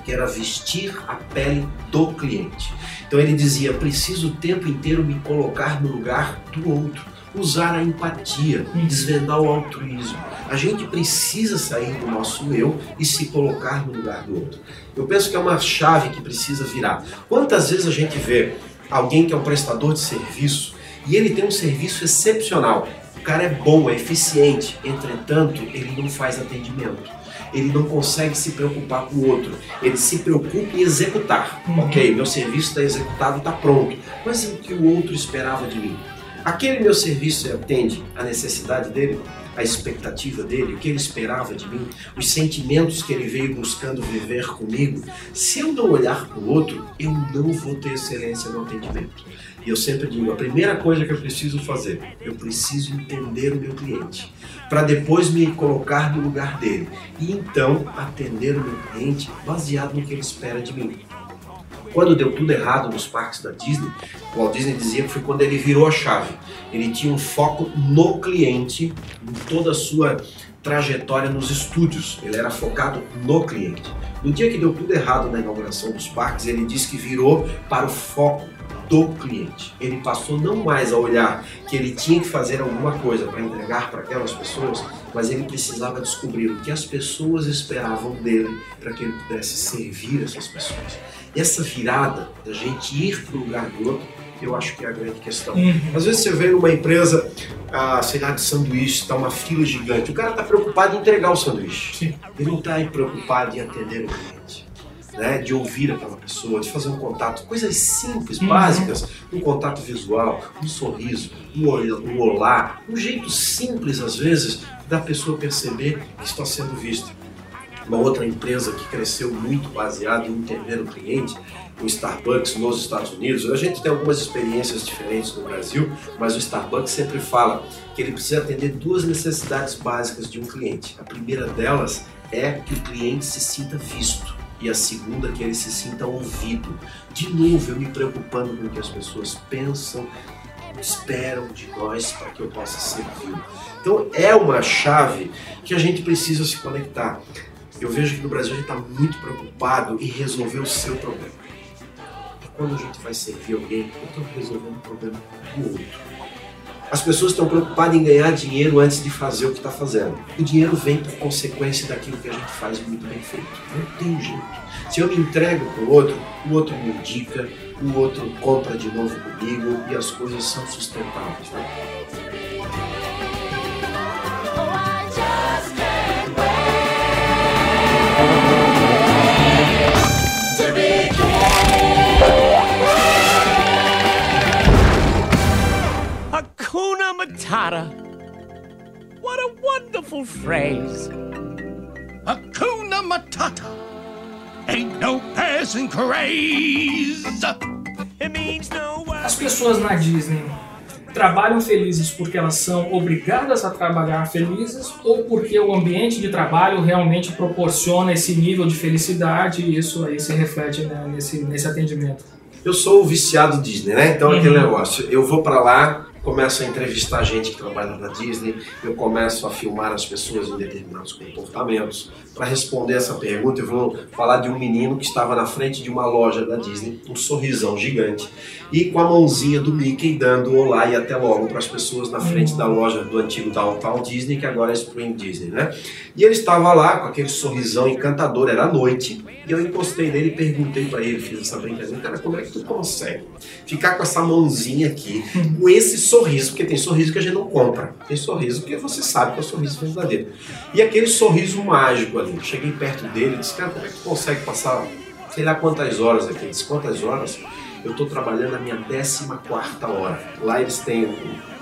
que era vestir a pele do cliente. Então ele dizia: preciso o tempo inteiro me colocar no lugar do outro, usar a empatia, desvendar o altruísmo. A gente precisa sair do nosso eu e se colocar no lugar do outro. Eu penso que é uma chave que precisa virar. Quantas vezes a gente vê alguém que é um prestador de serviço e ele tem um serviço excepcional? O cara é bom, é eficiente, entretanto, ele não faz atendimento ele não consegue se preocupar com o outro. Ele se preocupa em executar. Uhum. Ok, meu serviço está executado, está pronto. Mas o que o outro esperava de mim? Aquele meu serviço atende à necessidade dele, à expectativa dele, o que ele esperava de mim, os sentimentos que ele veio buscando viver comigo. Se eu não olhar para o outro, eu não vou ter excelência no atendimento. E eu sempre digo, a primeira coisa que eu preciso fazer, eu preciso entender o meu cliente, para depois me colocar no lugar dele e então atender o meu cliente baseado no que ele espera de mim. Quando deu tudo errado nos parques da Disney, o Walt Disney dizia que foi quando ele virou a chave. Ele tinha um foco no cliente, em toda a sua trajetória nos estúdios. Ele era focado no cliente. No dia que deu tudo errado na inauguração dos parques, ele disse que virou para o foco do cliente. Ele passou não mais a olhar que ele tinha que fazer alguma coisa para entregar para aquelas pessoas, mas ele precisava descobrir o que as pessoas esperavam dele para que ele pudesse servir essas pessoas. Essa virada da gente ir para o lugar do outro, eu acho que é a grande questão. Às vezes você vê numa empresa, ah, sei lá, de sanduíche, está uma fila gigante, o cara está preocupado em entregar o sanduíche. Ele não está preocupado em atender o cliente. Né, de ouvir aquela pessoa, de fazer um contato, coisas simples, básicas, um contato visual, um sorriso, um, ol- um olá, um jeito simples às vezes da pessoa perceber que está sendo vista. Uma outra empresa que cresceu muito baseada em entender o cliente, o Starbucks nos Estados Unidos. A gente tem algumas experiências diferentes no Brasil, mas o Starbucks sempre fala que ele precisa atender duas necessidades básicas de um cliente. A primeira delas é que o cliente se sinta visto e a segunda que ele se sinta ouvido. De novo, eu me preocupando com o que as pessoas pensam, esperam de nós para que eu possa servir. Então é uma chave que a gente precisa se conectar. Eu vejo que no Brasil a gente está muito preocupado em resolver o seu problema. E quando a gente vai servir alguém, eu estou resolvendo o problema do outro. As pessoas estão preocupadas em ganhar dinheiro antes de fazer o que está fazendo. O dinheiro vem por consequência daquilo que a gente faz muito bem feito. Não tem jeito. Se eu me entrego para o outro, o outro me indica, o outro compra de novo comigo e as coisas são sustentáveis. Né? What a wonderful phrase. Hakuna Matata. Ain't no passing craze. It means no. As pessoas na Disney trabalham felizes porque elas são obrigadas a trabalhar felizes ou porque o ambiente de trabalho realmente proporciona esse nível de felicidade e isso aí se reflete né, nesse, nesse atendimento. Eu sou o viciado Disney, né? Então aquele negócio, eu vou para lá, começo a entrevistar gente que trabalha na Disney, eu começo a filmar as pessoas em determinados comportamentos. Para responder essa pergunta, eu vou falar de um menino que estava na frente de uma loja da Disney, um sorrisão gigante, e com a mãozinha do Mickey dando olá e até logo para as pessoas na frente da loja do antigo Downtown Disney, que agora é Spring Disney, né? E ele estava lá com aquele sorrisão encantador, era noite, e eu encostei nele e perguntei para ele, fiz essa brincadeira, cara, como é que tu consegue ficar com essa mãozinha aqui, com esse sorriso, porque tem sorriso que a gente não compra, tem sorriso que você sabe que é o sorriso verdadeiro. E aquele sorriso mágico ali, cheguei perto dele e disse, cara, como é que tu consegue passar, sei lá quantas horas aqui, ele disse, quantas horas? Eu estou trabalhando a minha 14 quarta hora. Lá eles têm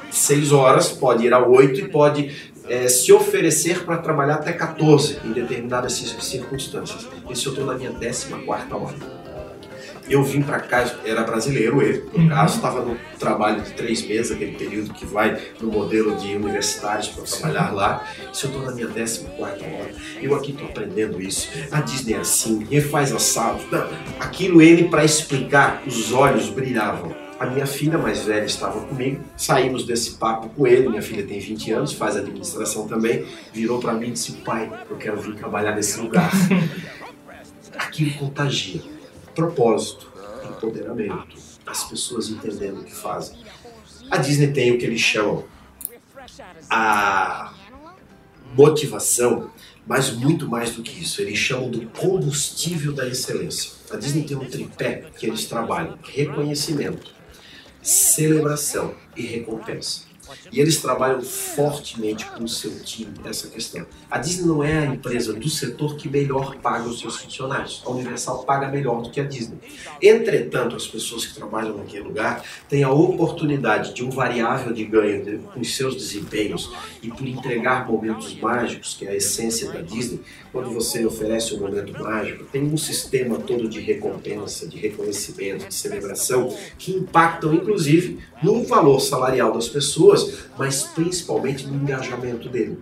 6 horas, pode ir a 8 e pode é, se oferecer para trabalhar até 14 em determinadas cir- circunstâncias. Esse eu estou na minha 14 quarta hora. Eu vim para cá, era brasileiro ele, no caso, estava no trabalho de três meses, aquele período que vai no modelo de universitários para trabalhar lá. Se eu estou na minha 14 hora, eu aqui estou aprendendo isso. A Disney é assim, ele faz assado. Não, aquilo ele, para explicar, os olhos brilhavam. A minha filha mais velha estava comigo, saímos desse papo com ele. Minha filha tem 20 anos, faz administração também. Virou para mim e disse: Pai, eu quero vir trabalhar nesse lugar. Aquilo contagia. Propósito, empoderamento, as pessoas entendendo o que fazem. A Disney tem o que eles chamam a motivação, mas muito mais do que isso. Eles chamam do combustível da excelência. A Disney tem um tripé que eles trabalham: reconhecimento, celebração e recompensa. E eles trabalham fortemente com o seu time essa questão. A Disney não é a empresa do setor que melhor paga os seus funcionários. A Universal paga melhor do que a Disney. Entretanto, as pessoas que trabalham naquele lugar têm a oportunidade de um variável de ganho com os seus desempenhos e por entregar momentos mágicos, que é a essência da Disney. Quando você oferece um momento mágico, tem um sistema todo de recompensa, de reconhecimento, de celebração que impactam inclusive no valor salarial das pessoas, mas principalmente no engajamento dele.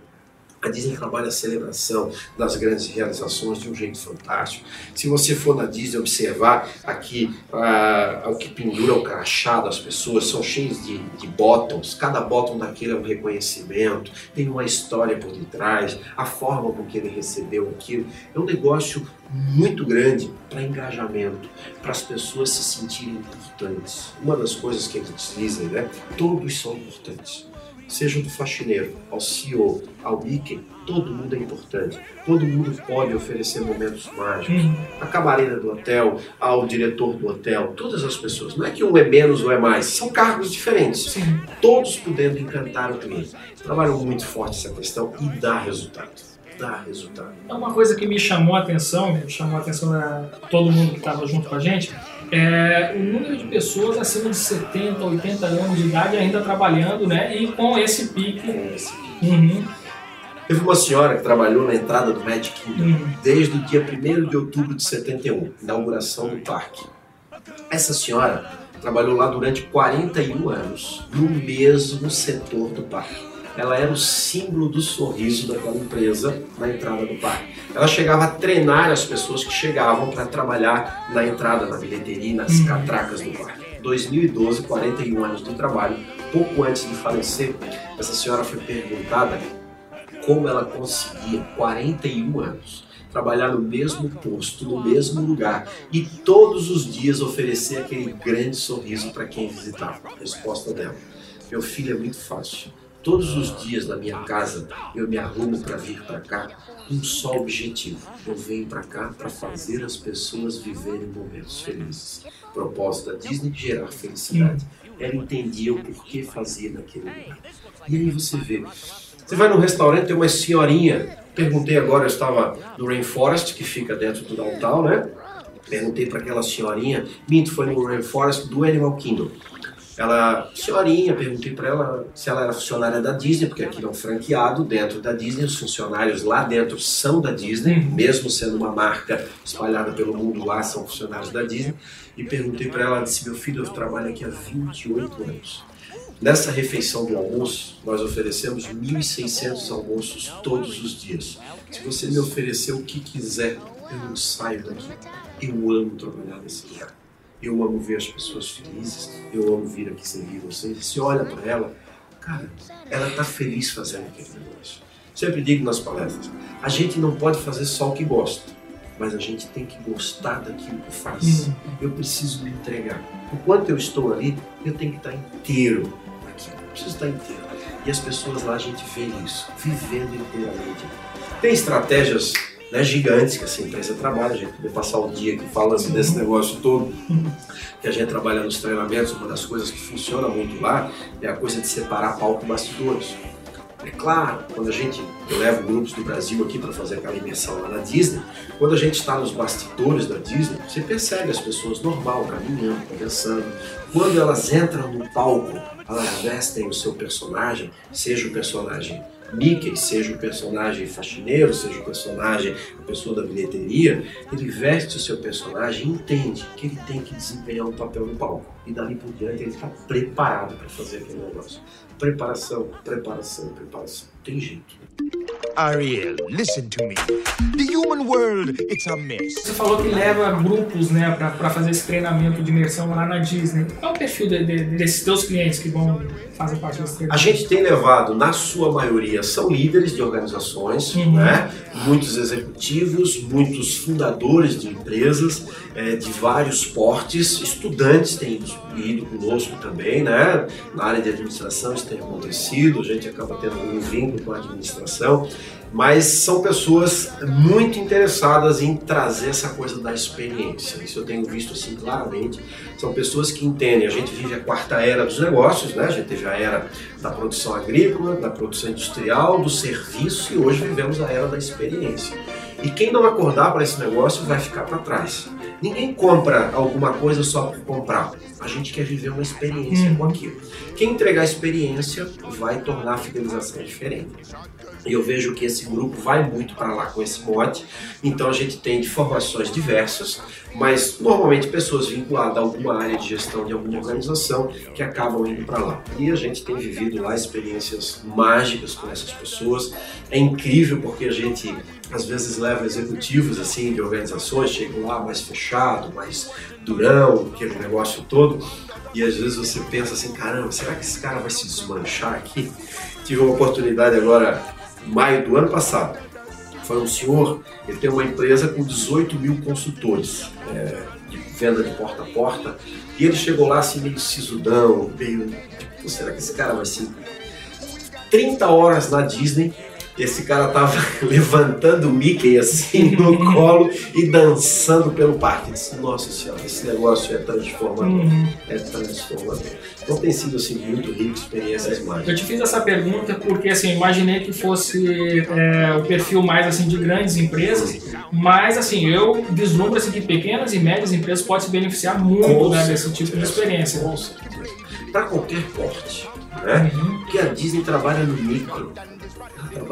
A Disney trabalha a celebração das grandes realizações de um jeito fantástico. Se você for na Disney observar aqui ah, o que pendura o crachá das pessoas, são cheios de, de bottoms. Cada bottom daquele é um reconhecimento, tem uma história por detrás, a forma com que ele recebeu aquilo. É um negócio muito grande para engajamento, para as pessoas se sentirem importantes. Uma das coisas que eles dizem, né? Todos são importantes seja do faxineiro ao CEO, ao Mickey, todo mundo é importante. Todo mundo pode oferecer momentos mágicos. Uhum. A camareira do hotel, ao diretor do hotel, todas as pessoas. Não é que um é menos ou é mais, são cargos diferentes. Sim. Todos podendo encantar o cliente. Trabalham muito forte essa questão e dá resultado. Dá resultado. É uma coisa que me chamou a atenção, me chamou a atenção da todo mundo que estava junto com a gente, é o número de pessoas acima de 70, 80 anos de idade ainda trabalhando, né? E com esse pique. Uhum. Teve uma senhora que trabalhou na entrada do Magic Kingdom Uhum. desde o dia 1 de outubro de 71, inauguração do parque. Essa senhora trabalhou lá durante 41 anos, no mesmo setor do parque. Ela era o símbolo do sorriso daquela empresa na entrada do parque. Ela chegava a treinar as pessoas que chegavam para trabalhar na entrada, na bilheteria, nas Uhum. catracas do parque. 2012, 41 anos de trabalho. Pouco antes de falecer, essa senhora foi perguntada como ela conseguia 41 anos trabalhar no mesmo posto, no mesmo lugar e todos os dias oferecer aquele grande sorriso para quem visitava. A resposta dela: Meu filho é muito fácil. Todos os dias na minha casa eu me arrumo para vir para cá com um só objetivo. Eu venho para cá para fazer as pessoas viverem momentos felizes. O propósito da Disney gerar felicidade. Ela entendia o porquê fazia naquele lugar. E aí você vê, você vai num restaurante, tem uma senhorinha. Perguntei agora, eu estava no Rainforest, que fica dentro do downtown, né? Perguntei para aquela senhorinha, minto, foi no Rainforest do Animal Kingdom. Ela, senhorinha, perguntei para ela se ela era funcionária da Disney, porque aqui é um franqueado dentro da Disney, os funcionários lá dentro são da Disney, mesmo sendo uma marca espalhada pelo mundo lá, são funcionários da Disney. E perguntei para ela, ela disse, meu filho, eu trabalho aqui há 28 anos. Nessa refeição do almoço, nós oferecemos 1.600 almoços todos os dias. Se você me oferecer o que quiser, eu não saio daqui. Eu amo trabalhar nesse lugar. Eu amo ver as pessoas felizes. Eu amo vir aqui servir vocês. E se olha para ela, cara, ela está feliz fazendo aquele negócio. Sempre digo nas palestras, a gente não pode fazer só o que gosta, mas a gente tem que gostar daquilo que faz. Uhum. Eu preciso me entregar. Enquanto eu estou ali, eu tenho que estar inteiro aqui. Eu preciso estar inteiro. E as pessoas lá, a gente vê isso, vivendo inteiramente. Tem estratégias né, gigantes que essa empresa trabalha, a gente poder passar o dia aqui falando desse negócio todo, que a gente trabalha nos treinamentos, uma das coisas que funciona muito lá é a coisa de separar palco e bastidores. É claro, quando a gente, eu levo grupos do Brasil aqui para fazer aquela imersão lá na Disney, quando a gente está nos bastidores da Disney, você percebe as pessoas normal, caminhando, conversando. Quando elas entram no palco, elas vestem o seu personagem, seja o personagem Mickey, seja o personagem faxineiro, seja o personagem, a pessoa da bilheteria, ele veste o seu personagem e entende que ele tem que desempenhar um papel no palco. E dali por diante ele está preparado para fazer aquele negócio. Preparação, preparação, preparação. Tem jeito. Ariel, listen to me. The human world, it's a mess. Você falou que leva grupos, né, pra, pra fazer esse treinamento de imersão lá na Disney. Qual é o perfil de- de- desses teus clientes que vão fazer parte desse A treinamento? gente tem levado, na sua maioria, são líderes de organizações, Uhum. né? muitos executivos, muitos fundadores de empresas eh, de vários portes, estudantes têm ido, ido conosco também, né? na área de administração isso tem acontecido, a gente acaba tendo um vínculo com a administração. Mas são pessoas muito interessadas em trazer essa coisa da experiência. Isso eu tenho visto assim claramente. São pessoas que entendem. A gente vive a quarta era dos negócios, né? A gente teve a era da produção agrícola, da produção industrial, do serviço e hoje vivemos a era da experiência. E quem não acordar para esse negócio vai ficar para trás. Ninguém compra alguma coisa só por comprar. A gente quer viver uma experiência com aquilo. Quem entregar experiência vai tornar a fidelização diferente. E eu vejo que esse grupo vai muito para lá com esse mote. Então a gente tem de formações diversas, mas normalmente pessoas vinculadas a alguma área de gestão de alguma organização que acabam indo para lá. E a gente tem vivido lá experiências mágicas com essas pessoas. É incrível porque a gente às vezes leva executivos assim de organizações, chegam lá mais fechado, mais durão, aquele negócio todo. E às vezes você pensa assim, caramba, será que esse cara vai se desmanchar aqui? Tive uma oportunidade agora maio do ano passado. Foi um senhor, ele tem uma empresa com 18 mil consultores é, de venda de porta a porta, e ele chegou lá assim meio sisudão, meio. Tipo, será que esse cara vai ser 30 horas na Disney esse cara tava levantando o Mickey assim no colo e dançando pelo parque. Disse, Nossa senhora, esse negócio é transformador. Uhum. É transformador. Então tem sido assim muito rico, experiências mágicas. Eu te fiz essa pergunta porque assim, imaginei que fosse é, o perfil mais assim de grandes empresas, mas assim, eu vislumbro assim, que pequenas e médias empresas podem se beneficiar muito né, desse tipo de experiência. Com certeza. Para qualquer porte. Né? Porque a Disney trabalha no micro.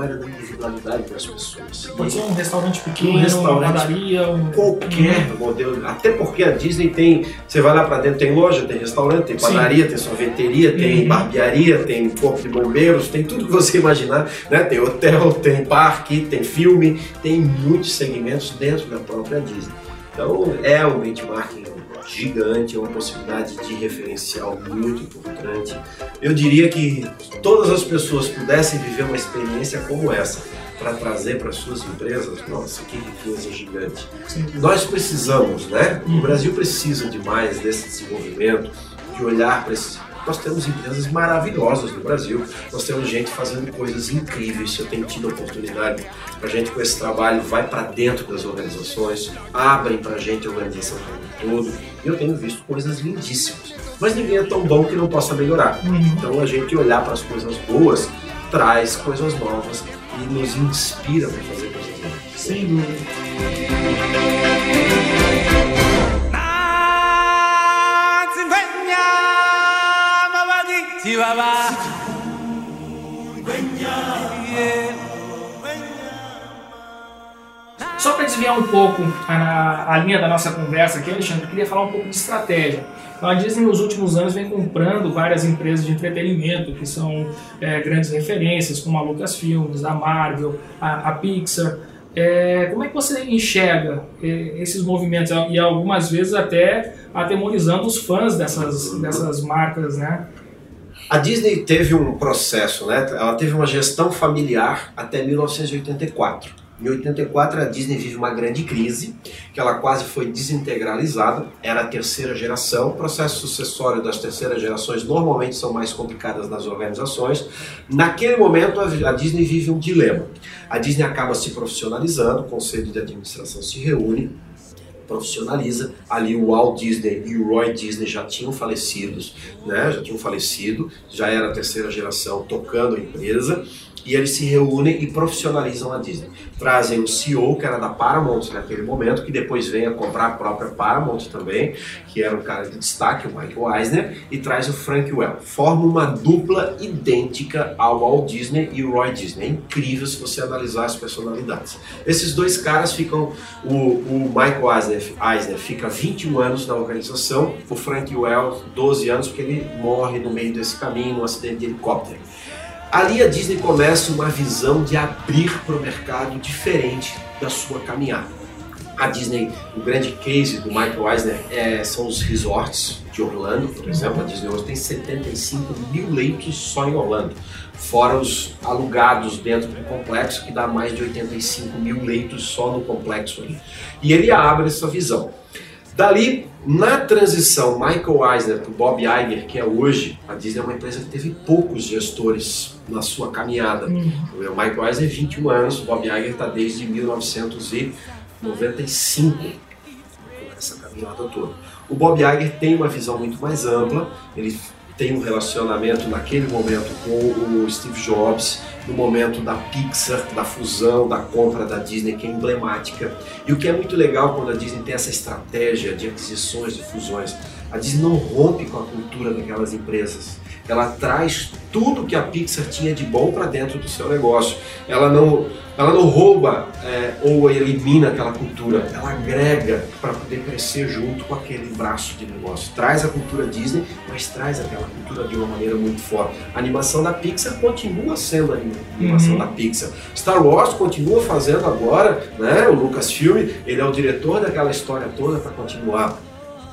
Na individualidade das pessoas. Pode ser um restaurante pequeno, Um uma restaurante. padaria, um... qualquer modelo. Até porque a Disney tem. Você vai lá pra dentro, tem loja, tem restaurante, tem Sim. padaria, tem sorveteria, tem Uhum. barbearia, tem corpo de bombeiros, tem tudo que você imaginar. Né? Tem hotel, tem parque, tem filme, tem muitos segmentos dentro da própria Disney. Então é um benchmarking gigante, é uma possibilidade de referencial muito importante. Eu diria que todas as pessoas pudessem viver uma experiência como essa para trazer para suas empresas, nossa, que riqueza gigante. Nós precisamos, né? O Brasil precisa demais desse desenvolvimento, de olhar para esses. Nós temos empresas maravilhosas no Brasil, nós temos gente fazendo coisas incríveis. Eu tenho tido a oportunidade, a gente com esse trabalho vai para dentro das organizações, abrem para a gente a organização como um todo. E eu tenho visto coisas lindíssimas. Mas ninguém é tão bom que não possa melhorar. Então a gente olhar para as coisas boas traz coisas novas e nos inspira para fazer coisas novas. Sem dúvida. Só para desviar um pouco a, a linha da nossa conversa aqui, Alexandre, eu queria falar um pouco de estratégia. Então, a Disney nos últimos anos vem comprando várias empresas de entretenimento que são é, grandes referências, como a Lucasfilmes, a Marvel, a, a Pixar. É, como é que você enxerga é, esses movimentos e algumas vezes até atemorizando os fãs dessas, dessas marcas, né? A Disney teve um processo, né? Ela teve uma gestão familiar até 1984. Em 84 a Disney vive uma grande crise, que ela quase foi desintegralizada, era a terceira geração. O processo sucessório das terceiras gerações normalmente são mais complicadas nas organizações. Naquele momento a Disney vive um dilema. A Disney acaba se profissionalizando, o conselho de administração se reúne, profissionaliza. Ali o Walt Disney e o Roy Disney já tinham falecidos, né? Já tinham falecido, já era a terceira geração tocando a empresa. E eles se reúnem e profissionalizam a Disney. Trazem o CEO, que era da Paramount naquele momento, que depois vem a comprar a própria Paramount também, que era um cara de destaque, o Michael Eisner, e traz o Frank Well. Forma uma dupla idêntica ao Walt Disney e o Roy Disney. É incrível se você analisar as personalidades. Esses dois caras ficam. O, o Michael Eisner, Eisner fica 21 anos na organização, o Frank Well 12 anos, porque ele morre no meio desse caminho num acidente de helicóptero. Ali a Disney começa uma visão de abrir para o mercado diferente da sua caminhada. A Disney, o grande case do Michael Eisner é, são os resorts de Orlando, por exemplo. A Disney hoje tem 75 mil leitos só em Orlando, fora os alugados dentro do complexo, que dá mais de 85 mil leitos só no complexo ali. E ele abre essa visão. Dali, na transição Michael Eisner para o Bob Iger, que é hoje, a Disney é uma empresa que teve poucos gestores na sua caminhada. O Michael Eisner, 21 anos, o Bob Iger está desde 1995 essa caminhada toda. O Bob Iger tem uma visão muito mais ampla, ele tem um relacionamento naquele momento com o Steve Jobs, no momento da Pixar, da fusão, da compra da Disney, que é emblemática. E o que é muito legal quando a Disney tem essa estratégia de aquisições e fusões, a Disney não rompe com a cultura daquelas empresas. Ela traz tudo que a Pixar tinha de bom para dentro do seu negócio. Ela não, ela não rouba é, ou elimina aquela cultura, ela agrega para poder crescer junto com aquele braço de negócio. Traz a cultura Disney, mas traz aquela cultura de uma maneira muito forte. A animação da Pixar continua sendo a animação Uhum. da Pixar. Star Wars continua fazendo agora, né? O Lucasfilm, ele é o diretor daquela história toda para continuar.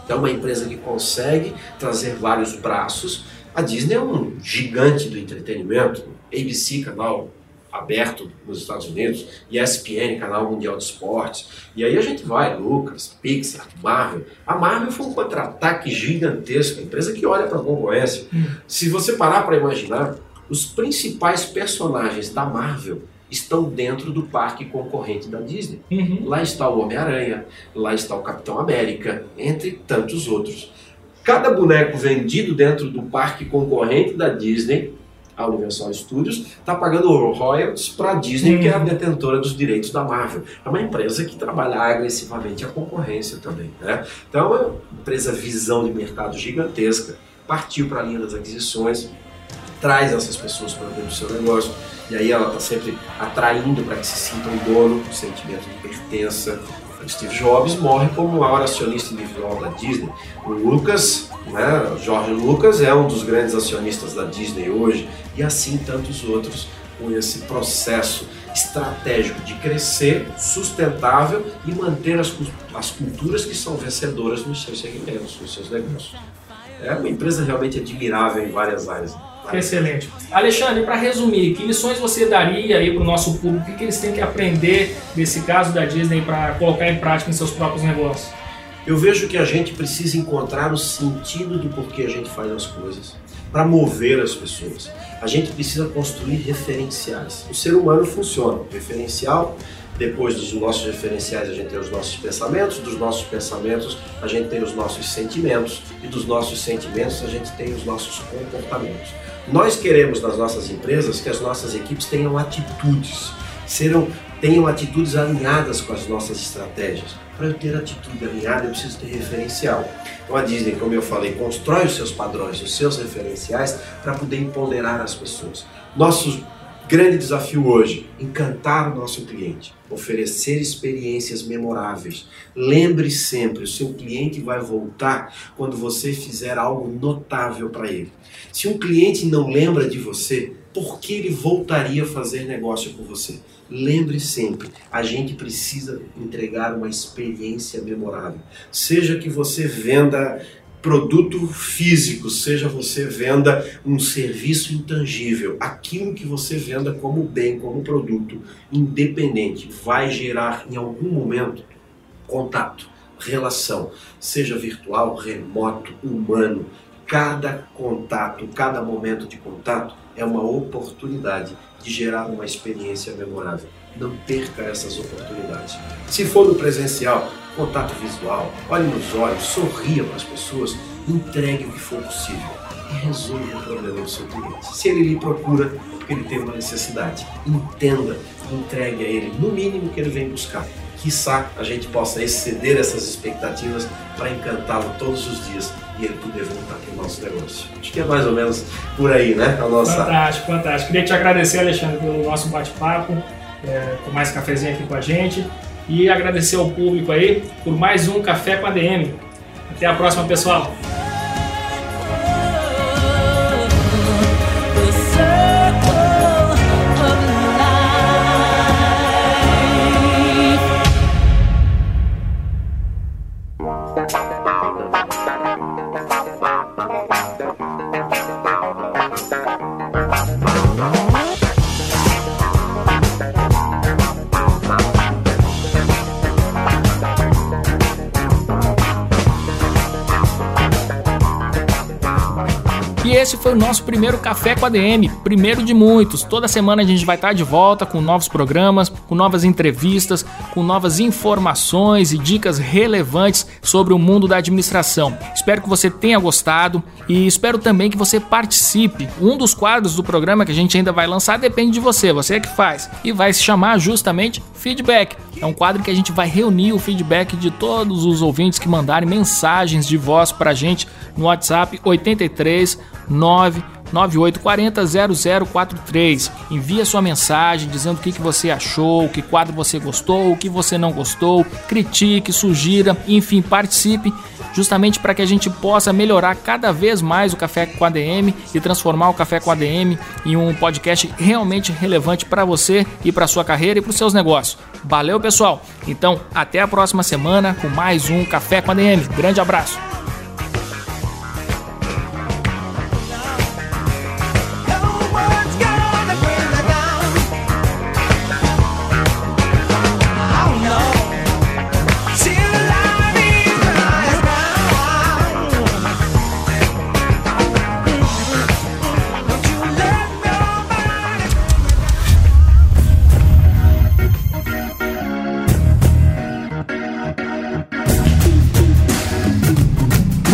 É uma empresa que consegue trazer vários braços. A Disney é um gigante do entretenimento. ABC, canal aberto nos Estados Unidos, ESPN, canal mundial de esportes. E aí a gente vai, Lucas, Pixar, Marvel. A Marvel foi um contra-ataque gigantesco, empresa que olha para a concorrência. Se você parar para imaginar, os principais personagens da Marvel estão dentro do parque concorrente da Disney. Uhum. Lá está o Homem-Aranha, lá está o Capitão América, entre tantos outros. Cada boneco vendido dentro do parque concorrente da Disney, a Universal Studios, está pagando royalties para a Disney, que é a detentora dos direitos da Marvel. É uma empresa que trabalha agressivamente a concorrência também. Né? Então, é uma empresa visão de mercado gigantesca, partiu para a linha das aquisições, traz essas pessoas para dentro do seu negócio, e aí ela está sempre atraindo para que se sintam dono, um sentimento de pertença. Steve Jobs morre como o maior acionista individual da Disney. O Lucas, né, o Jorge Lucas, é um dos grandes acionistas da Disney hoje, e assim tantos outros com esse processo estratégico de crescer, sustentável e manter as, as culturas que são vencedoras nos seus segmentos, nos seus negócios. É uma empresa realmente admirável em várias áreas. Excelente. Alexandre, para resumir, que lições você daria aí para o nosso público? O que, eles têm que aprender desse caso da Disney para colocar em prática em seus próprios negócios? Eu vejo que a gente precisa encontrar o sentido do porquê a gente faz as coisas, para mover as pessoas. A gente precisa construir referenciais. O ser humano funciona. Referencial, depois dos nossos referenciais, a gente tem os nossos pensamentos, dos nossos pensamentos, a gente tem os nossos sentimentos, e dos nossos sentimentos, a gente tem os nossos comportamentos. Nós queremos nas nossas empresas que as nossas equipes tenham atitudes, serão, tenham atitudes alinhadas com as nossas estratégias. Para eu ter atitude alinhada, eu preciso ter referencial. Então a Disney, como eu falei, constrói os seus padrões, os seus referenciais para poder empoderar as pessoas. Nosso grande desafio hoje, encantar o nosso cliente, oferecer experiências memoráveis. Lembre sempre, o seu cliente vai voltar quando você fizer algo notável para ele. Se um cliente não lembra de você, por que ele voltaria a fazer negócio com você? Lembre sempre, a gente precisa entregar uma experiência memorável. Seja que você venda produto físico, seja você venda um serviço intangível, aquilo que você venda como bem, como produto, independente, vai gerar em algum momento contato, relação, seja virtual, remoto, humano. Cada contato, cada momento de contato é uma oportunidade de gerar uma experiência memorável. Não perca essas oportunidades. Se for no presencial, contato visual, olhe nos olhos, sorria para as pessoas, entregue o que for possível e resolva o problema do seu cliente. Se ele lhe procura, porque ele tem uma necessidade. Entenda, entregue a ele no mínimo que ele vem buscar. Quiçá a gente possa exceder essas expectativas para encantá-lo todos os dias e ele poder voltar para o nosso negócio. Acho que é mais ou menos por aí, né? A nossa. Fantástico, fantástico. Queria te agradecer, Alexandre, pelo nosso bate-papo, é, com mais cafezinho aqui com a gente. E agradecer ao público aí por mais um Café com a DM. Até a próxima, pessoal. Esse foi o nosso primeiro Café com a DM, primeiro de muitos. Toda semana a gente vai estar de volta com novos programas, com novas entrevistas, com novas informações e dicas relevantes sobre o mundo da administração. Espero que você tenha gostado e espero também que você participe. Um dos quadros do programa que a gente ainda vai lançar depende de você, você é que faz. E vai se chamar justamente Feedback. É um quadro que a gente vai reunir o feedback de todos os ouvintes que mandarem mensagens de voz pra gente no WhatsApp 83 9 98400043. Envie a sua mensagem dizendo o que, que você achou, que quadro você gostou, o que você não gostou, critique, sugira, enfim, participe justamente para que a gente possa melhorar cada vez mais o Café com ADM e transformar o Café com ADM em um podcast realmente relevante para você e para sua carreira e para os seus negócios. Valeu, pessoal. Então, até a próxima semana com mais um Café com ADM. Grande abraço.